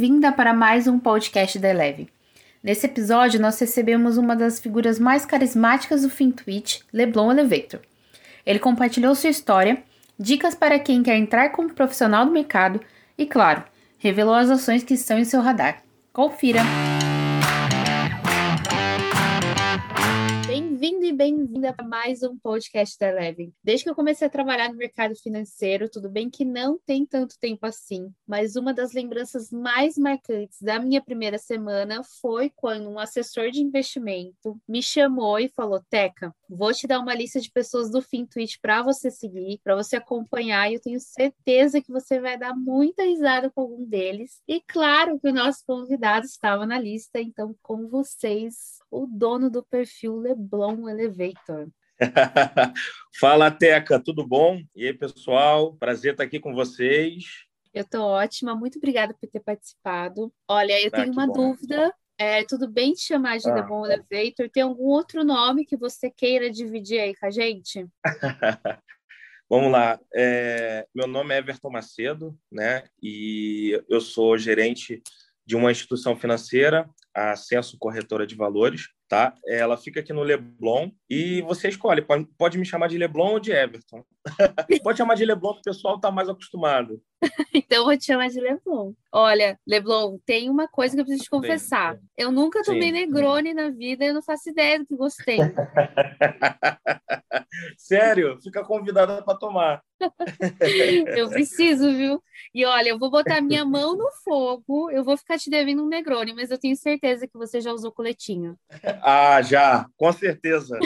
bem-vinda para mais um podcast da Eleve. Nesse episódio, nós recebemos uma das figuras mais carismáticas do FinTwitch, Leblon Elevator. Ele compartilhou sua história, dicas para quem quer entrar como profissional do mercado e, claro, revelou as ações que estão em seu radar. Confira! Bem-vinda para mais um podcast da Eleven. Desde que eu comecei a trabalhar no mercado financeiro, tudo bem que não tem tanto tempo assim, mas uma das lembranças mais marcantes da minha primeira semana foi quando um assessor de investimento me chamou e falou: Teca, vou te dar uma lista de pessoas do FinTwitch para você seguir, para você acompanhar, e eu tenho certeza que você vai dar muita risada com algum deles. E claro que o nosso convidado estava na lista, então com vocês, o dono do perfil Leblon um elevator. Fala, Teca, tudo bom? E aí, pessoal? Prazer estar aqui com vocês. Eu estou ótima, muito obrigada por ter participado. Olha, eu ah, tenho uma bom. dúvida. É, tudo bem te chamar de ah. The Bon Elevator? Tem algum outro nome que você queira dividir aí com a gente? Vamos lá. É, meu nome é Everton Macedo, né? E eu sou gerente de uma instituição financeira, a Censo Corretora de Valores tá? Ela fica aqui no Leblon e você escolhe, pode, pode me chamar de Leblon ou de Everton. pode chamar de Leblon, que o pessoal está mais acostumado. então eu vou te chamar de Leblon. Olha, Leblon, tem uma coisa que eu preciso te confessar. Eu nunca tomei Sim. Negroni na vida, eu não faço ideia do que gostei. Sério? Fica convidada para tomar. eu preciso, viu? E olha, eu vou botar minha mão no fogo, eu vou ficar te devendo um Negroni, mas eu tenho certeza que você já usou coletinho. Ah, já, com certeza.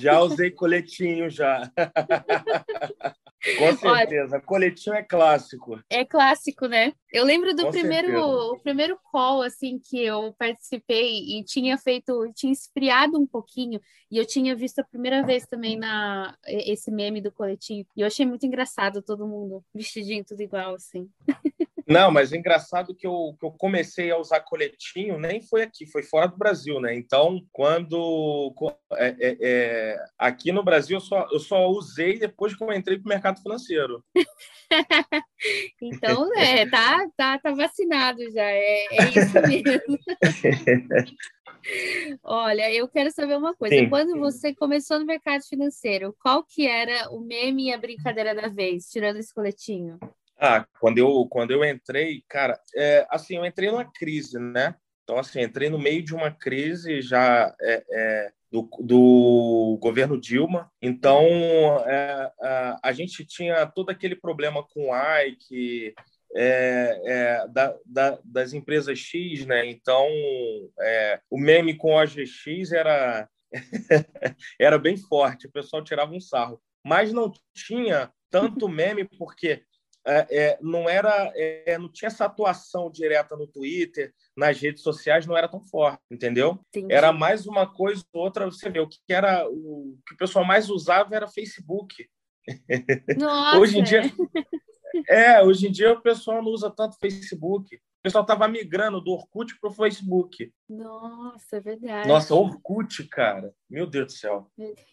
Já usei coletinho já. Com certeza, Olha, coletinho é clássico. É clássico, né? Eu lembro do Com primeiro, o primeiro call assim que eu participei e tinha feito, tinha esfriado um pouquinho e eu tinha visto a primeira vez também na esse meme do coletinho e eu achei muito engraçado todo mundo vestidinho tudo igual assim. Não, mas é engraçado que eu, que eu comecei a usar coletinho nem foi aqui, foi fora do Brasil, né? Então, quando é, é, é, aqui no Brasil eu só, eu só usei depois que eu entrei para o mercado financeiro. então, é, tá, tá, tá vacinado já, é, é isso mesmo. Olha, eu quero saber uma coisa. Sim. Quando você começou no mercado financeiro, qual que era o meme e a brincadeira da vez, tirando esse coletinho? Ah, quando eu, quando eu entrei, cara, é, assim, eu entrei numa crise, né? Então, assim, entrei no meio de uma crise já é, é, do, do, governo Dilma. Então, é, a, gente tinha todo aquele problema com o Ike, é, é, da, da, das empresas X, né? Então, é, o meme com a GX era, era bem forte, o pessoal tirava um sarro. Mas não tinha tanto meme, porque é, é, não era é, não tinha essa atuação direta no Twitter, nas redes sociais não era tão forte, entendeu? Entendi. Era mais uma coisa ou outra, você vê, o que era o, o que o pessoal mais usava era Facebook. Nossa. hoje em dia é, hoje em dia o pessoal não usa tanto Facebook pessoal estava migrando do Orkut para o Facebook. Nossa, é verdade. Nossa, Orkut, cara. Meu Deus do céu.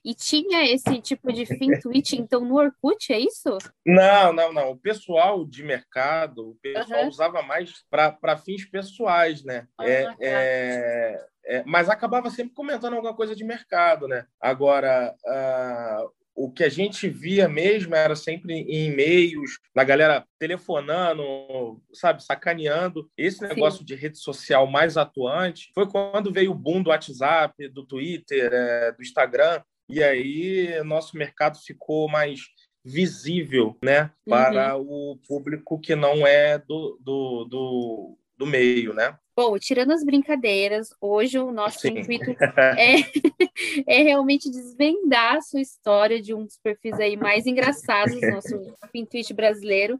E tinha esse tipo de fim tweet, então, no Orkut, é isso? Não, não, não. O pessoal de mercado, o pessoal uhum. usava mais para fins pessoais, né? Ah, é, tá. é, é, mas acabava sempre comentando alguma coisa de mercado, né? Agora, uh, o que a gente via mesmo era sempre em e-mails, da galera telefonando, sabe, sacaneando. Esse negócio Sim. de rede social mais atuante foi quando veio o boom do WhatsApp, do Twitter, é, do Instagram, e aí nosso mercado ficou mais visível, né, para uhum. o público que não é do, do, do, do meio, né? Bom, tirando as brincadeiras, hoje o nosso Sim. intuito é, é realmente desvendar a sua história de um dos perfis aí mais engraçados do nosso intuito brasileiro.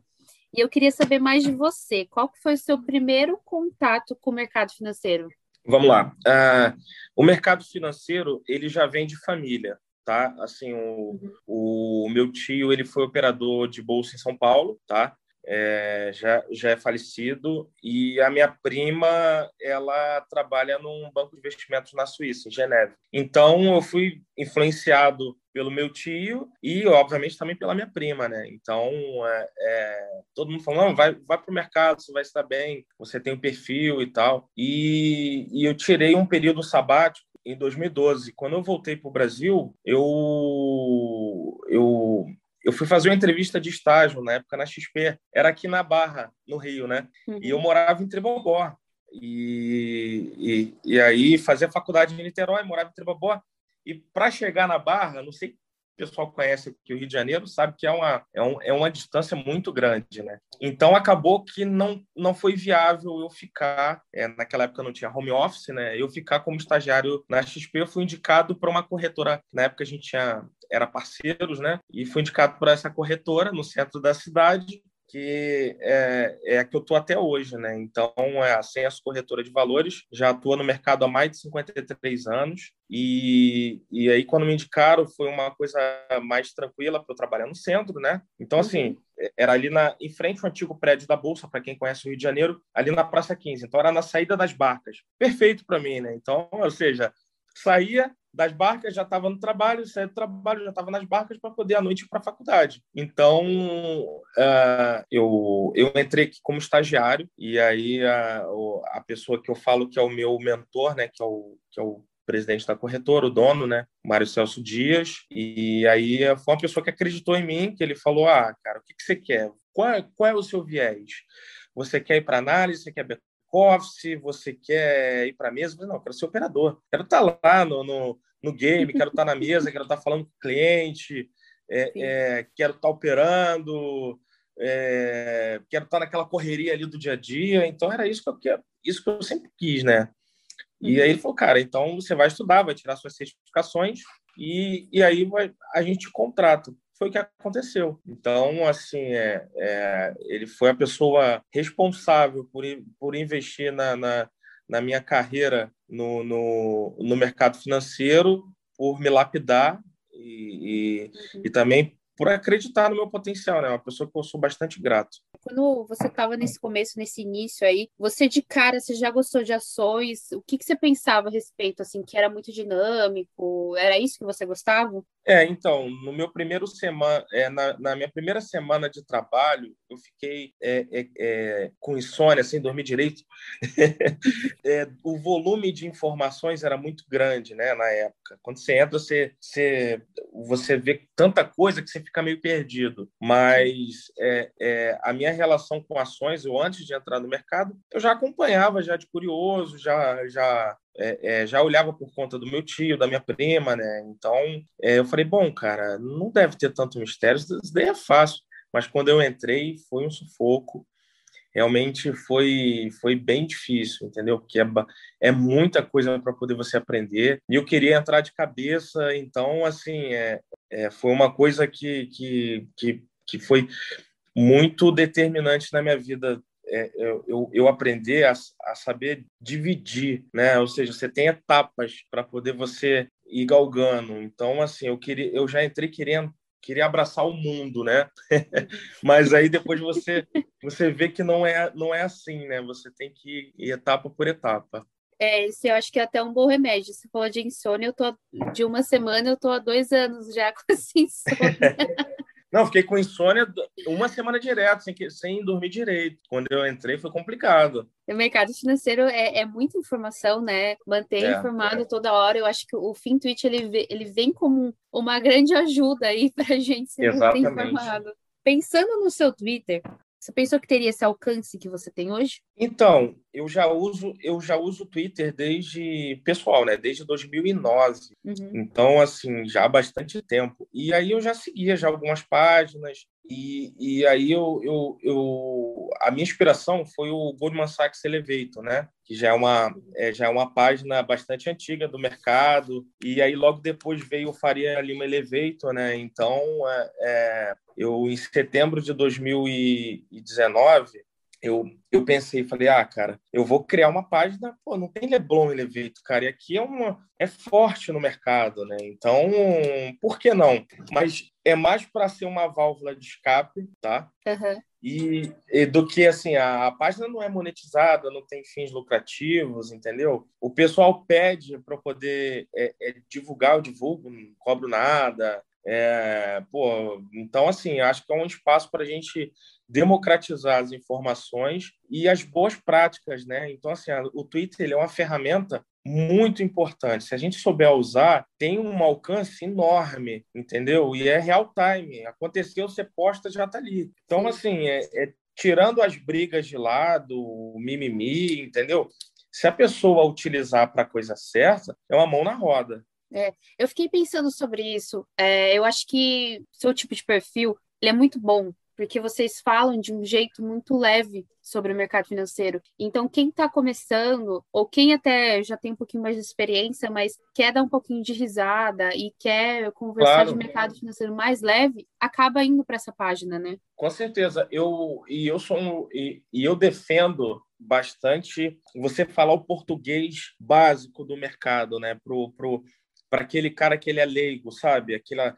E eu queria saber mais de você. Qual que foi o seu primeiro contato com o mercado financeiro? Vamos lá. Uh, o mercado financeiro ele já vem de família, tá? Assim, o, uhum. o meu tio ele foi operador de bolsa em São Paulo, tá? É, já, já é falecido e a minha prima ela trabalha num banco de investimentos na Suíça, em Geneve. Então eu fui influenciado pelo meu tio e, obviamente, também pela minha prima, né? Então, é, é, todo mundo falou, vai, vai para o mercado, você vai estar bem, você tem um perfil e tal. E, e eu tirei um período sabático em 2012. Quando eu voltei para o Brasil, eu, eu, eu fui fazer uma entrevista de estágio na época na XP. Era aqui na Barra, no Rio, né? Uhum. E eu uhum. morava em Tribogó. E, e, e aí fazia faculdade em Niterói, morava em Tribogó. E para chegar na Barra, não sei pessoal conhece aqui o Rio de Janeiro sabe que é uma, é, um, é uma distância muito grande, né? Então acabou que não, não foi viável eu ficar, é, naquela época não tinha home office, né? Eu ficar como estagiário na XP, eu fui indicado para uma corretora, na época a gente tinha era parceiros, né? E fui indicado por essa corretora no centro da cidade que é, é a que eu estou até hoje, né? Então, é a Senso Corretora de Valores, já atua no mercado há mais de 53 anos, e, e aí quando me indicaram foi uma coisa mais tranquila para eu trabalhar no centro, né? Então, uhum. assim, era ali na, em frente ao antigo prédio da Bolsa, para quem conhece o Rio de Janeiro, ali na Praça 15. Então, era na saída das barcas. Perfeito para mim, né? Então, ou seja, saía das barcas, já estava no trabalho, saía do trabalho, já estava nas barcas para poder à noite ir para a faculdade. Então, uh, eu, eu entrei aqui como estagiário, e aí a, a pessoa que eu falo que é o meu mentor, né, que é o, que é o presidente da corretora, o dono, né, Mário Celso Dias, e aí foi uma pessoa que acreditou em mim, que ele falou, ah, cara, o que, que você quer? Qual é, qual é o seu viés? Você quer ir para análise, você quer office, você quer ir para a mesa? Não, quero ser operador. Quero estar tá lá no, no, no game, quero estar tá na mesa, quero estar tá falando com o cliente, é, é, quero estar operando, é, quero estar naquela correria ali do dia a dia. Então, era isso que eu, quero, isso que eu sempre quis, né? E aí ele falou, cara, então você vai estudar, vai tirar suas certificações e, e aí vai, a gente contrata foi o que aconteceu. Então, assim, é, é, ele foi a pessoa responsável por, por investir na, na, na minha carreira no, no, no, mercado financeiro, por me lapidar e, e, uhum. e também por acreditar no meu potencial, né? Uma pessoa que eu sou bastante grato. Quando você estava nesse começo, nesse início aí, você de cara, você já gostou de ações? O que, que você pensava a respeito, assim, que era muito dinâmico? Era isso que você gostava? É, então, no meu primeiro semana, é, na, na, minha primeira semana de trabalho, eu fiquei é, é, é com insônia, sem dormir direito. É, o volume de informações era muito grande, né, na época. Quando você entra, você, você, você vê tanta coisa que você fica meio perdido. Mas é, a minha relação com ações, eu antes de entrar no mercado, eu já acompanhava, já de curioso, já, já é, é, já olhava por conta do meu tio, da minha prima, né? Então, é, eu falei, bom, cara, não deve ter tanto mistério, isso daí é fácil. Mas quando eu entrei, foi um sufoco. Realmente foi, foi bem difícil, entendeu? Porque é, é muita coisa para poder você aprender. E eu queria entrar de cabeça, então, assim, é, é, foi uma coisa que, que, que, que foi muito determinante na minha vida é, eu, eu aprender a, a saber dividir, né? Ou seja, você tem etapas para poder você ir galgando. Então, assim, eu queria, eu já entrei querendo queria abraçar o mundo, né? Mas aí depois você você vê que não é não é assim, né? Você tem que ir etapa por etapa. É, esse eu acho que é até um bom remédio. Você falou de insônia, eu tô de uma semana, eu tô há dois anos já com essa insônia. Não, fiquei com insônia uma semana direto, sem, sem dormir direito. Quando eu entrei foi complicado. O mercado financeiro é, é muita informação, né? Manter é, informado é. toda hora. Eu acho que o FinTwitch ele, ele vem como uma grande ajuda aí para a gente ser informado. Pensando no seu Twitter, você pensou que teria esse alcance que você tem hoje? Então, eu já uso eu já uso o Twitter desde pessoal, né? Desde 2009. Uhum. Então, assim, já há bastante tempo. E aí eu já seguia já algumas páginas, e, e aí eu, eu, eu, a minha inspiração foi o Goldman Sachs Elevator, né? Que já é uma é, já é uma página bastante antiga do mercado. E aí logo depois veio o Faria Lima Elevator, né? Então é, é, eu em setembro de 2019 eu, eu pensei, falei, ah, cara, eu vou criar uma página, pô, não tem Leblon e Leveito, cara, e aqui é uma é forte no mercado, né? Então, por que não? Mas é mais para ser uma válvula de escape, tá? Uhum. E, e, do que assim, a, a, página não é monetizada, não tem fins lucrativos, entendeu? O pessoal pede para poder é, é, divulgar, eu divulgo, não cobro nada. É, pô, então, assim, acho que é um espaço para a gente democratizar as informações e as boas práticas, né? Então, assim, o Twitter ele é uma ferramenta muito importante. Se a gente souber usar, tem um alcance enorme, entendeu? E é real time. Aconteceu, você posta, já está ali. Então, assim, é, é, tirando as brigas de lado, o mimimi, entendeu? Se a pessoa utilizar para a coisa certa, é uma mão na roda. É, eu fiquei pensando sobre isso. É, eu acho que seu tipo de perfil ele é muito bom, porque vocês falam de um jeito muito leve sobre o mercado financeiro. Então, quem está começando, ou quem até já tem um pouquinho mais de experiência, mas quer dar um pouquinho de risada e quer conversar claro. de mercado financeiro mais leve, acaba indo para essa página, né? Com certeza. Eu, e eu sou um, e, e eu defendo bastante você falar o português básico do mercado, né? Pro, pro, para aquele cara que ele é leigo, sabe? Aquela,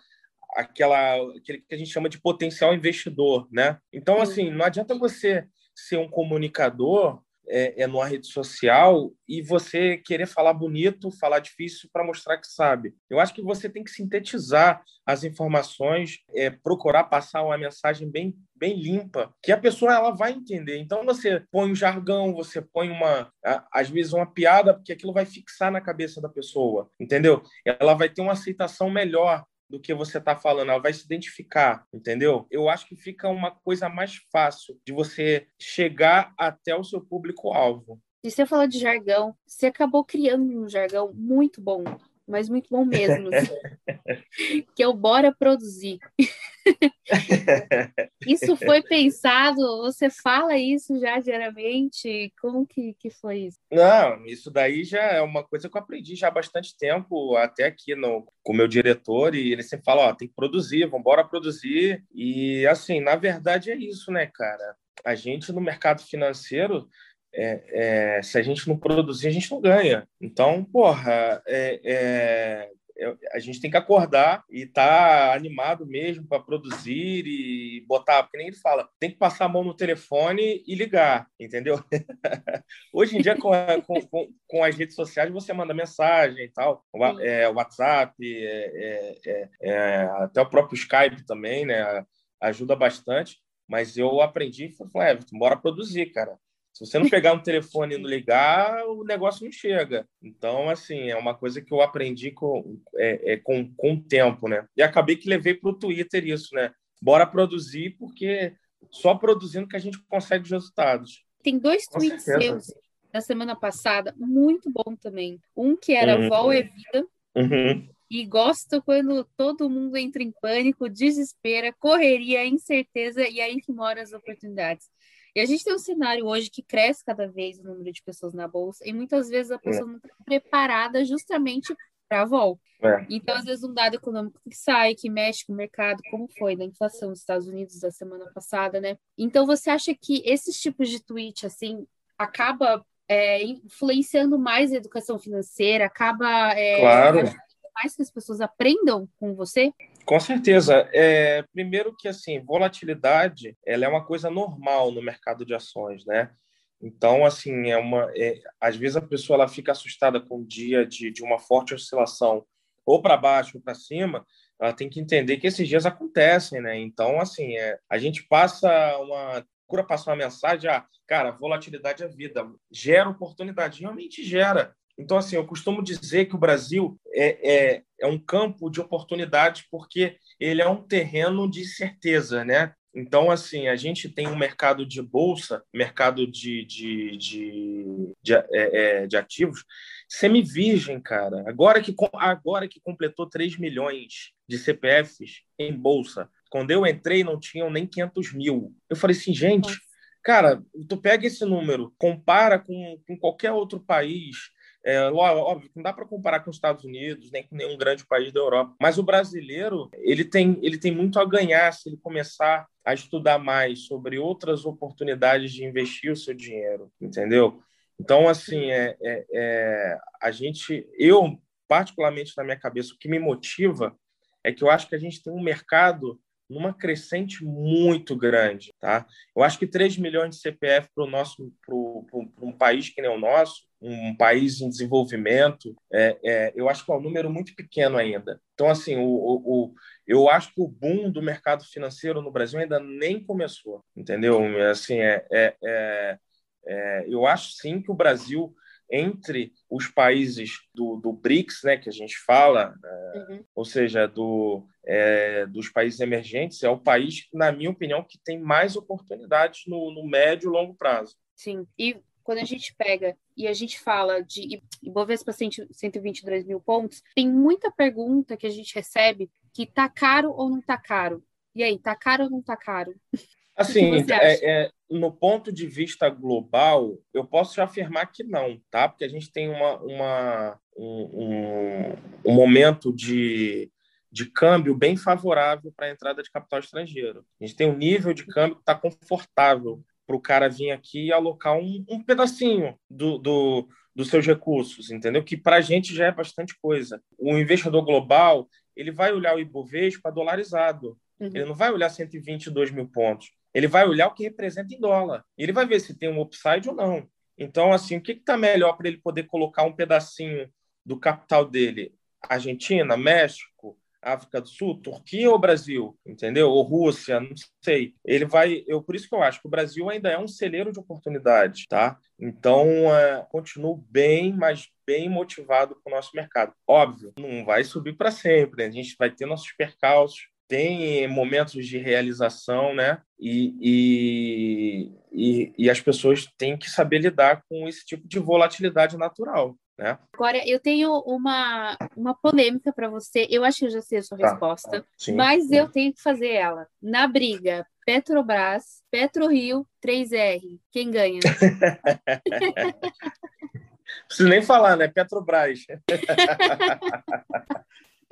aquela, aquele que a gente chama de potencial investidor, né? Então, assim, não adianta você ser um comunicador é, é numa rede social e você querer falar bonito, falar difícil para mostrar que sabe. Eu acho que você tem que sintetizar as informações, é, procurar passar uma mensagem bem bem limpa, que a pessoa ela vai entender. Então você põe um jargão, você põe uma às vezes uma piada, porque aquilo vai fixar na cabeça da pessoa, entendeu? Ela vai ter uma aceitação melhor do que você está falando, ela vai se identificar, entendeu? Eu acho que fica uma coisa mais fácil de você chegar até o seu público-alvo. E você falou de jargão, você acabou criando um jargão muito bom, mas muito bom mesmo, que é o Bora Produzir. isso foi pensado? Você fala isso já diariamente? Como que, que foi isso? Não, isso daí já é uma coisa que eu aprendi já há bastante tempo, até aqui no, com o meu diretor, e ele sempre fala, ó, tem que produzir, vamos embora produzir. E, assim, na verdade é isso, né, cara? A gente no mercado financeiro, é, é, se a gente não produzir, a gente não ganha. Então, porra, é, é a gente tem que acordar e estar tá animado mesmo para produzir e botar, porque nem ele fala, tem que passar a mão no telefone e ligar, entendeu? Hoje em dia, com, com, com, com, as redes sociais, você manda mensagem e tal, é, WhatsApp, é, é, é, até o próprio Skype também, né? Ajuda bastante. Mas eu aprendi e falei, é, bora produzir, cara. Se você não pegar um telefone e não ligar, o negócio não chega. Então, assim, é uma coisa que eu aprendi com, é, é, com, com o tempo, né? E acabei que levei para o Twitter isso, né? Bora produzir, porque só produzindo que a gente consegue os resultados. Tem dois com tweets certeza. seus na semana passada, muito bom também. Um que era uhum. Vol é Vida. Uhum. E gosto quando todo mundo entra em pânico, desespera, correria, incerteza, e aí que moram as oportunidades. E a gente tem um cenário hoje que cresce cada vez o número de pessoas na bolsa, e muitas vezes a pessoa é. não está preparada justamente para a volta. É. Então, às vezes, um dado econômico que sai, que mexe com o mercado, como foi na inflação dos Estados Unidos da semana passada, né? Então, você acha que esses tipos de tweet, assim, acaba é, influenciando mais a educação financeira, acaba é, claro. mais que as pessoas aprendam com você? Com certeza. É, primeiro que assim, volatilidade, ela é uma coisa normal no mercado de ações, né? Então, assim, é uma, é, às vezes a pessoa ela fica assustada com o dia de, de uma forte oscilação, ou para baixo ou para cima, ela tem que entender que esses dias acontecem, né? Então, assim, é, a gente passa uma procura passar uma mensagem, ah, cara, volatilidade é vida, gera oportunidade, realmente gera. Então, assim, eu costumo dizer que o Brasil é, é, é um campo de oportunidades porque ele é um terreno de certeza, né? Então, assim, a gente tem um mercado de bolsa, mercado de, de, de, de, é, é de ativos, semi-virgem, cara. Agora que, agora que completou 3 milhões de CPFs em bolsa. Quando eu entrei, não tinham nem 500 mil. Eu falei assim, gente, cara, tu pega esse número, compara com, com qualquer outro país, É, óbvio, não dá para comparar com os Estados Unidos, nem com nenhum grande país da Europa. Mas o brasileiro, ele tem, ele tem muito a ganhar se ele começar a estudar mais sobre outras oportunidades de investir o seu dinheiro, entendeu? Então, assim, é, é, é a gente, eu particularmente na minha cabeça, o que me motiva é que eu acho que a gente tem um mercado numa crescente muito grande, tá? Eu acho que 3 milhões de CPF para o nosso, para um país que nem o nosso, um país em desenvolvimento, é, é, eu acho que é um número muito pequeno ainda. Então, assim, o, o, eu acho que o boom do mercado financeiro no Brasil ainda nem começou, entendeu? Assim, é, é, é, é eu acho sim que o Brasil entre os países do, do BRICS, né, que a gente fala, é, uhum. ou seja, do, é, dos países emergentes, é o país, na minha opinião, que tem mais oportunidades no, no médio e longo prazo. Sim, e quando a gente pega e a gente fala de Ibovespa 122 mil pontos, tem muita pergunta que a gente recebe que tá caro ou não tá caro. E aí, tá caro ou não tá caro? Assim, é, é, no ponto de vista global, eu posso afirmar que não, tá? Porque a gente tem uma, uma um, um, um momento de, de câmbio bem favorável para a entrada de capital estrangeiro. A gente tem um nível de câmbio que está confortável para o cara vir aqui e alocar um, um pedacinho do, do, dos seus recursos, entendeu? Que para a gente já é bastante coisa. O investidor global ele vai olhar o Ibovespa dolarizado. Uhum. Ele não vai olhar 122 mil pontos ele vai olhar o que representa em dólar. Ele vai ver se tem um upside ou não. Então, assim, o que está melhor para ele poder colocar um pedacinho do capital dele? Argentina, México, África do Sul, Turquia ou Brasil, entendeu? Ou Rússia, não sei. Ele vai, eu por isso que eu acho que o Brasil ainda é um celeiro de oportunidades, tá? Então, é, continuo bem, mas bem motivado com o nosso mercado. Óbvio, não vai subir para sempre, né? a gente vai ter nossos percalços, tem momentos de realização, né? E, e, e, e, as pessoas têm que saber lidar com esse tipo de volatilidade natural. Né? Agora, eu tenho uma, uma polêmica para você. Eu acho que eu já sei a sua tá. resposta, Sim. mas eu tenho que fazer ela. Na briga, Petrobras, PetroRio, 3R. Quem ganha? Preciso nem falar, né? Petrobras.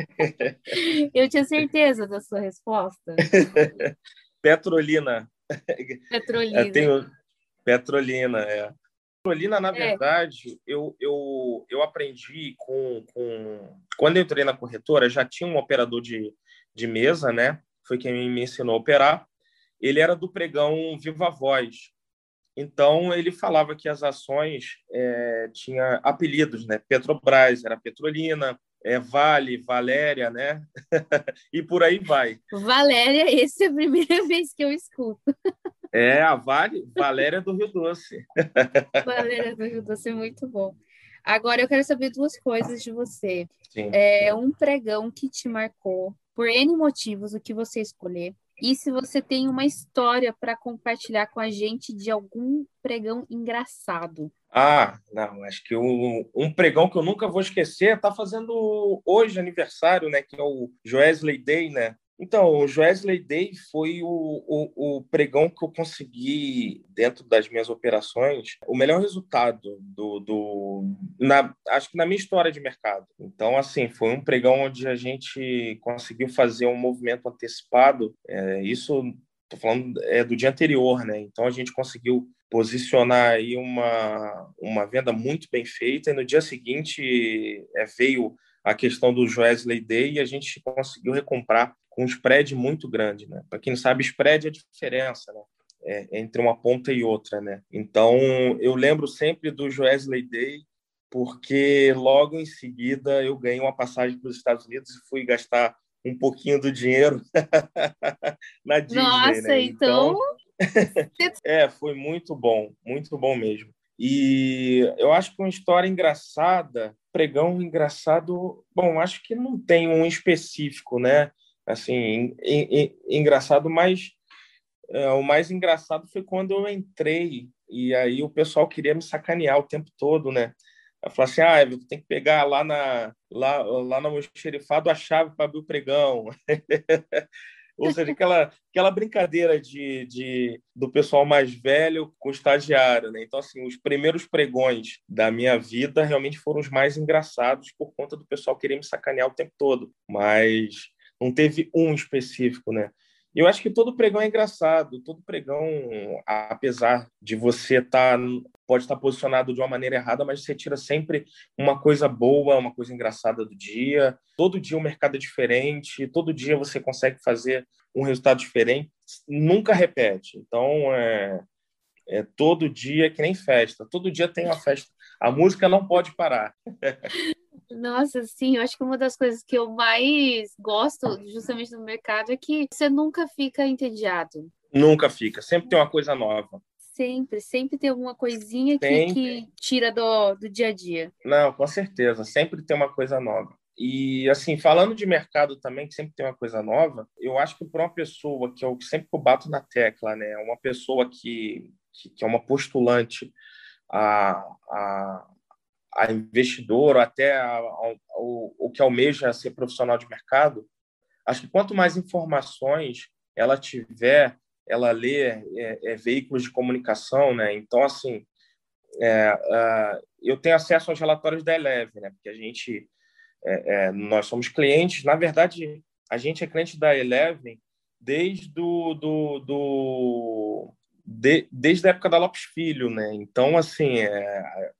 Eu tinha certeza da sua resposta. Petrolina. Petrolina. Tenho... Petrolina, é. Petrolina, na é. verdade, eu, eu, eu aprendi com, com. Quando eu entrei na corretora, já tinha um operador de, de mesa, né? Foi quem me ensinou a operar. Ele era do pregão Viva Voz. Então, ele falava que as ações é, tinha apelidos, né? Petrobras era Petrolina, é Vale, Valéria, né? e por aí vai. Valéria, essa é a primeira vez que eu escuto. É, a Vale, Valéria do Rio Doce. Valéria do Rio Doce muito bom. Agora eu quero saber duas coisas de você. Sim. É um pregão que te marcou por N motivos, o que você escolher. E se você tem uma história para compartilhar com a gente de algum pregão engraçado. Ah, não, acho que um, um pregão que eu nunca vou esquecer está fazendo hoje aniversário, né? Que é o Joesley Day, né? Então, o Joesley Day foi o, o, o, pregão que eu consegui, dentro das minhas operações, o melhor resultado do, do na, acho que na minha história de mercado. Então, assim, foi um pregão onde a gente conseguiu fazer um movimento antecipado. É, isso, estou falando é do dia anterior, né? Então, a gente conseguiu posicionar aí uma, uma venda muito bem feita e no dia seguinte é, veio a questão do Wesley Day e a gente conseguiu recomprar com um spread muito grande, né? Para quem não sabe, spread é a diferença, né? É, entre uma ponta e outra, né? Então, eu lembro sempre do Wesley Day porque logo em seguida eu ganhei uma passagem para os Estados Unidos e fui gastar um pouquinho do dinheiro na Disney, Nossa, né? então, então é, foi muito bom, muito bom mesmo. E eu acho que uma história engraçada, pregão engraçado, bom, acho que não tem um específico, né? Assim, engraçado, mas é, o mais engraçado foi quando eu entrei e aí o pessoal queria me sacanear o tempo todo, né? Eu falei assim, ah, tem que pegar lá na lá, lá no xerifado a chave para abrir o pregão. Ou seja, aquela, aquela brincadeira de, de, do pessoal mais velho com o estagiário, né? Então, assim, os primeiros pregões da minha vida realmente foram os mais engraçados por conta do pessoal querer me sacanear o tempo todo. Mas não teve um específico, né? Eu acho que todo pregão é engraçado, todo pregão, apesar de você estar tá, pode estar posicionado de uma maneira errada, mas você tira sempre uma coisa boa, uma coisa engraçada do dia. Todo dia o mercado é diferente, todo dia você consegue fazer um resultado diferente, nunca repete. Então, é, é todo dia que nem festa, todo dia tem uma festa. A música não pode parar. Nossa, sim, eu acho que uma das coisas que eu mais gosto justamente no mercado é que você nunca fica entediado. Nunca fica, sempre tem uma coisa nova. Sempre, sempre tem alguma coisinha que, que tira do, do dia a dia. Não, com certeza, sempre tem uma coisa nova. E, assim, falando de mercado também, que sempre tem uma coisa nova, eu acho que para uma pessoa, que eu sempre bato na tecla, né? Uma pessoa que, que, que é uma postulante a, a, a investidor, ou até a, a, o, o que almeja ser profissional de mercado, acho que quanto mais informações ela tiver, ela lê é, é, veículos de comunicação, né? Então, assim, é, eu tenho acesso aos relatórios da Eleve, né? Porque a gente, é, é, nós somos clientes, na verdade, a gente é cliente da Eleven desde do, do, do de, desde a época da Lopes Filho, né? Então, assim, é,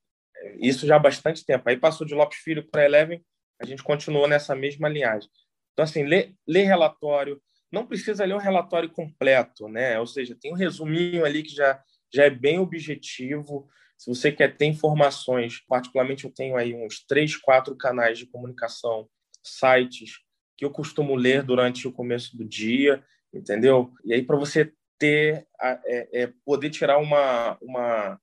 isso já há bastante tempo. Aí passou de Lopes Filho para Eleven, a gente continuou nessa mesma linhagem. Então, assim, lê relatório, não precisa ler um relatório completo, né? Ou seja, tem um resuminho ali que já, já é bem objetivo. Se você quer ter informações, particularmente eu tenho aí uns três, quatro canais de comunicação, sites que eu costumo ler durante o começo do dia, entendeu? E aí para você ter, é, é, poder tirar uma, uma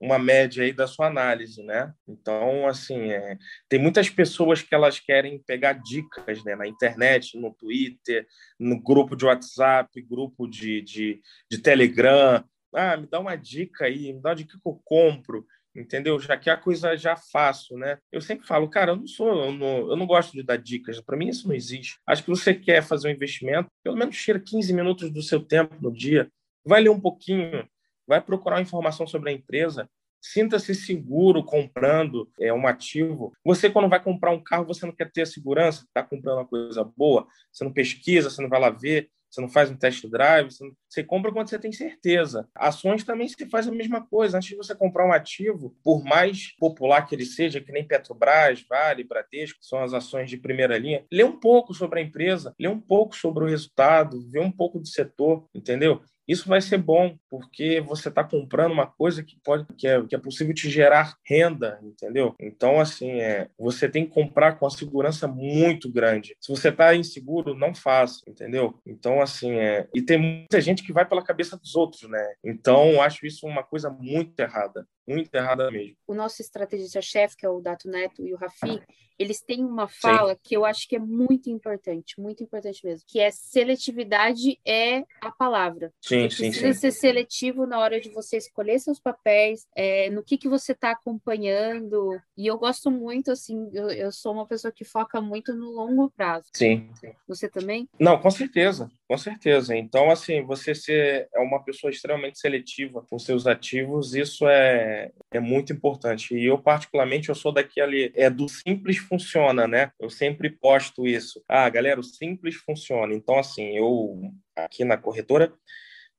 uma média aí da sua análise, né? Então, assim, é, tem muitas pessoas que elas querem pegar dicas né, na internet, no Twitter, no grupo de WhatsApp, grupo de, de, de Telegram. Ah, me dá uma dica aí, me dá uma dica que eu compro, entendeu? Já que a coisa já faço, né? Eu sempre falo, cara, eu não sou, eu não, eu não gosto de dar dicas. Para mim isso não existe. Acho que você quer fazer um investimento, pelo menos tira 15 minutos do seu tempo no dia, vai ler um pouquinho, vai procurar informação sobre a empresa, sinta-se seguro comprando é, um ativo. Você, quando vai comprar um carro, você não quer ter a segurança, está comprando uma coisa boa, você não pesquisa, você não vai lá ver, você não faz um test drive, você, não... você, compra quando você tem certeza. Ações também se faz a mesma coisa. Antes de você comprar um ativo, por mais popular que ele seja, que nem Petrobras, Vale, Bradesco, são as ações de primeira linha, lê um pouco sobre a empresa, lê um pouco sobre o resultado, vê um pouco do setor, entendeu? Isso vai ser bom, porque você está comprando uma coisa que pode, que é, que é possível te gerar renda, entendeu? Então, assim, é, você tem que comprar com uma segurança muito grande. Se você está inseguro, não faça, entendeu? Então, assim, é, e tem muita gente que vai pela cabeça dos outros, né? Então, acho isso uma coisa muito errada, muito errada mesmo. O nosso estrategista-chefe, que é o Dato Neto e o Rafi, eles têm uma fala Sim. que eu acho que é muito importante, muito importante mesmo, que é seletividade é a palavra. Sim, você precisa sim, ser seletivo na hora de você escolher seus papéis, é, no que, que você está acompanhando. E eu gosto muito, assim, eu, eu, sou uma pessoa que foca muito no longo prazo. Sim. Você também? Não, com certeza, com certeza. Então, assim, você ser é uma pessoa extremamente seletiva com seus ativos, isso é, é muito importante. E eu, particularmente, eu sou daquele, é do simples funciona, né? Eu sempre posto isso. Ah, galera, o simples funciona. Então, assim, eu aqui na corretora,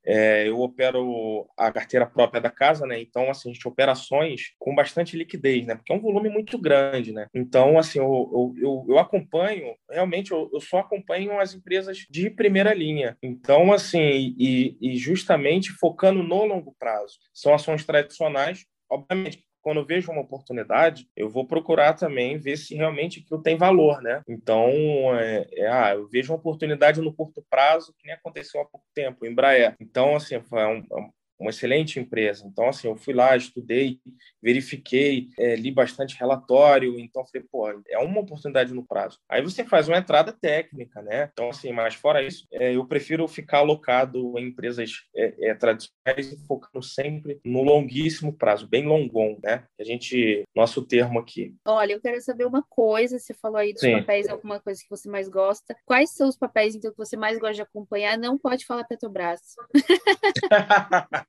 é, eu opero a carteira própria da casa, né? Então, assim, a gente opera ações com bastante liquidez, né? Porque é um volume muito grande, né? Então, assim, eu, eu, eu acompanho, realmente, eu, eu só acompanho as empresas de primeira linha. Então, assim, e, e justamente focando no longo prazo. São ações tradicionais, obviamente, quando eu vejo uma oportunidade, eu vou procurar também ver se realmente aquilo tem valor, né? Então, é, é, ah, eu vejo uma oportunidade no curto prazo, que nem aconteceu há pouco tempo, em Embraer. Então, assim, é um, é uma excelente empresa. Então, assim, eu fui lá, estudei, verifiquei, é, li bastante relatório, então falei, pô, é uma oportunidade no prazo. Aí você faz uma entrada técnica, né? Então, assim, mas fora isso, é, eu prefiro ficar alocado em empresas é, é tradicionais e focando sempre no longuíssimo prazo, bem longon, né? A gente, nosso termo aqui. Olha, eu quero saber uma coisa, você falou aí dos Sim. papéis, alguma coisa que você mais gosta. Quais são os papéis, então, que você mais gosta de acompanhar? Não pode falar Petrobras.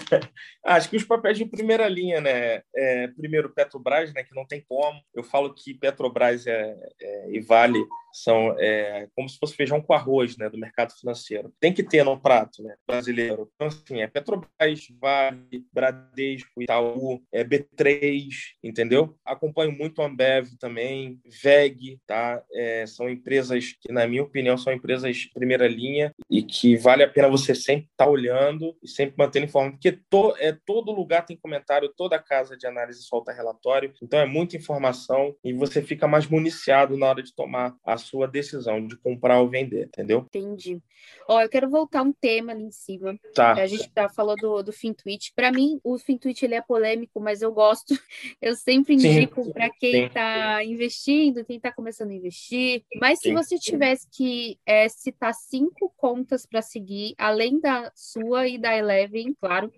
Acho que os papéis de primeira linha, né? É, primeiro, Petrobras, né? Que não tem como. Eu falo que Petrobras é, é, e Vale são é, como se fosse feijão com arroz, né? Do mercado financeiro. Tem que ter no prato, né? Brasileiro. Então, assim, é Petrobras, Vale, Bradesco, Itaú, é B3, entendeu? Acompanho muito a Ambev também, VEG, tá? É, são empresas que, na minha opinião, são empresas de primeira linha e que vale a pena você sempre estar tá olhando e sempre mantendo informado porque to, é, todo lugar tem comentário, toda casa de análise solta relatório, então é muita informação e você fica mais municiado na hora de tomar a sua decisão de comprar ou vender, entendeu? Entendi. Ó, eu quero voltar um tema ali em cima. Tá. A gente tá falando do, do FinTwitch. Para mim, o FinTwitch ele é polêmico, mas eu gosto. Eu sempre indico para quem está investindo, quem está começando a investir. Mas se você tivesse que é, citar cinco contas para seguir, além da sua e da Eleven, claro.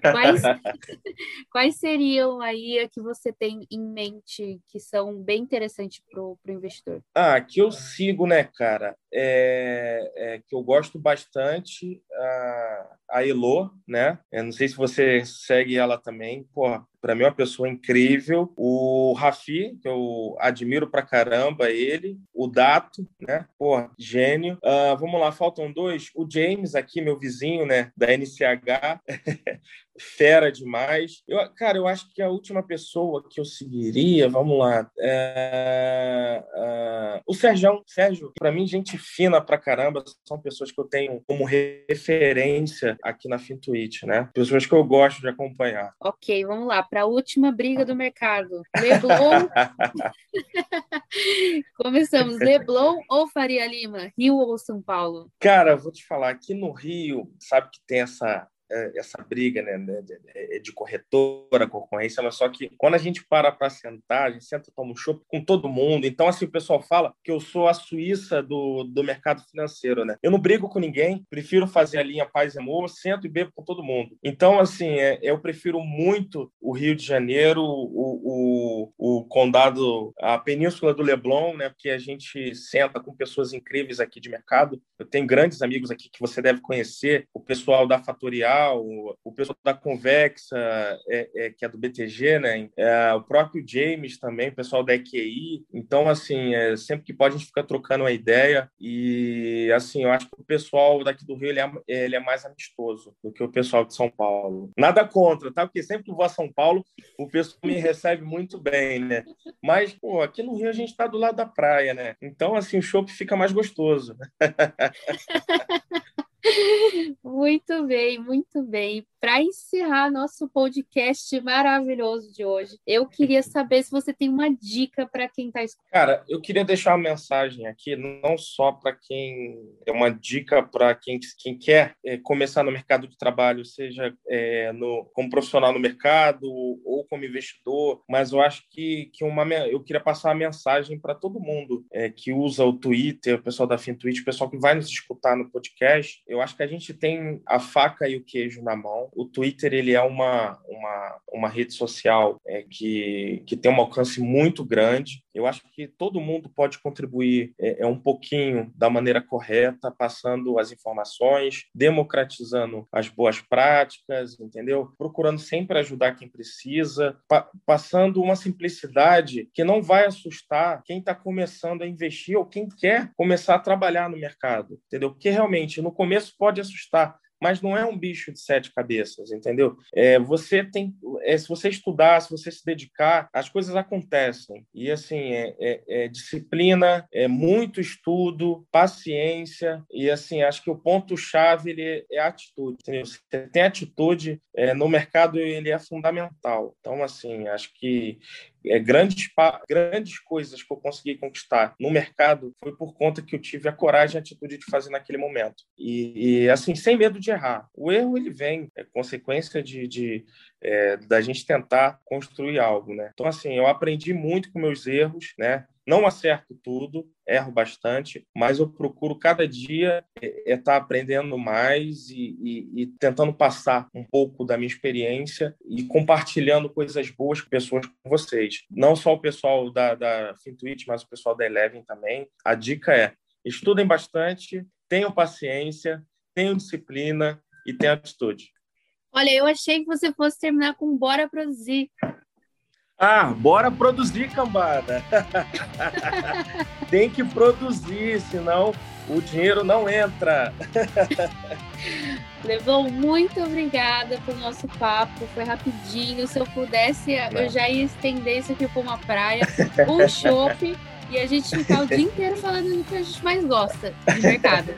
Quais, quais seriam aí a que você tem em mente que são bem interessantes para o investidor? Ah, que eu sigo, né, cara? É, é, que eu gosto bastante a, a Elo, né? Eu não sei se você segue ela também. Pô, para mim é uma pessoa incrível. O Rafi, que eu admiro pra caramba ele. O Dato, né? Pô, gênio. Uh, vamos lá, faltam dois. O James aqui, meu vizinho, né? Da NCH. fera demais. Eu, cara, eu acho que a última pessoa que eu seguiria, vamos lá, é, é, o Sérgio. Sérgio, para mim, gente fina pra caramba, são pessoas que eu tenho como referência aqui na Fintuit, né? Pessoas que eu gosto de acompanhar. Ok, vamos lá, para a última briga do mercado. Leblon. Começamos. Leblon ou Faria Lima? Rio ou São Paulo? Cara, vou te falar, aqui no Rio, sabe que tem essa essa briga né, de, de corretora, concorrência, mas só que quando a gente para para sentar, a gente senta, toma um chopp com todo mundo. Então, assim, o pessoal fala que eu sou a Suíça do, do mercado financeiro, né? Eu não brigo com ninguém, prefiro fazer a linha paz e amor, sento e bebo com todo mundo. Então, assim, é, eu prefiro muito o Rio de Janeiro, o, o, o condado, a península do Leblon, né? Porque a gente senta com pessoas incríveis aqui de mercado. Eu tenho grandes amigos aqui que você deve conhecer, o pessoal da Fatorial, o pessoal da Convexa, é, é, que é do BTG, né? É, o próprio James também, o pessoal da EQI. Então, assim, é, sempre que pode a gente fica trocando uma ideia e, assim, eu acho que o pessoal daqui do Rio ele é, ele é mais amistoso do que o pessoal de São Paulo. Nada contra, tá? Porque sempre que vou a São Paulo, o pessoal me recebe muito bem, né? Mas, pô, aqui no Rio a gente está do lado da praia, né? Então, assim, o show fica mais gostoso. Muito bem, muito bem. Para encerrar nosso podcast maravilhoso de hoje, eu queria saber se você tem uma dica para quem está escutando. Cara, eu queria deixar uma mensagem aqui, não só para quem. É uma dica para quem, quem quer é, começar no mercado de trabalho, seja é, no, como profissional no mercado ou como investidor, mas eu acho que, que uma, eu queria passar uma mensagem para todo mundo é, que usa o Twitter, o pessoal da FinTwitch, o pessoal que vai nos escutar no podcast. Eu acho que a gente tem a faca e o queijo na mão. O Twitter ele é uma, uma, uma rede social é, que, que tem um alcance muito grande. Eu acho que todo mundo pode contribuir é, é um pouquinho da maneira correta, passando as informações, democratizando as boas práticas, entendeu? Procurando sempre ajudar quem precisa, pa passando uma simplicidade que não vai assustar quem está começando a investir ou quem quer começar a trabalhar no mercado, entendeu? Porque realmente no começo pode assustar, mas não é um bicho de sete cabeças, entendeu? É, você tem, é, se você estudar, se você se dedicar, as coisas acontecem. E assim, é, é, é disciplina, é muito estudo, paciência e assim, acho que o ponto chave ele é a atitude. Entendeu? Você tem atitude é, no mercado, ele é fundamental. Então assim, acho que é, grandes, grandes coisas que eu consegui conquistar no mercado foi por conta que eu tive a coragem e a atitude de fazer naquele momento. E, e assim, sem medo de errar. O erro ele vem, é consequência de, de é, da gente tentar construir algo, né? Então assim, eu aprendi muito com meus erros, né? Não acerto tudo, erro bastante, mas eu procuro cada dia estar é, é tá aprendendo mais e, e, e, tentando passar um pouco da minha experiência e compartilhando coisas boas com pessoas como vocês. Não só o pessoal da, da Fintuit, mas o pessoal da Eleven também. A dica é estudem bastante, tenham paciência, tenham disciplina e tenham atitude. Olha, eu achei que você fosse terminar com bora produzir. Ah, bora produzir, cambada. Tem que produzir, senão o dinheiro não entra. Levou, muito obrigada pelo nosso papo. Foi rapidinho. Se eu pudesse, eu já ia estender isso aqui para uma praia, um shopping, e a gente ficar o dia inteiro falando do que a gente mais gosta de mercado.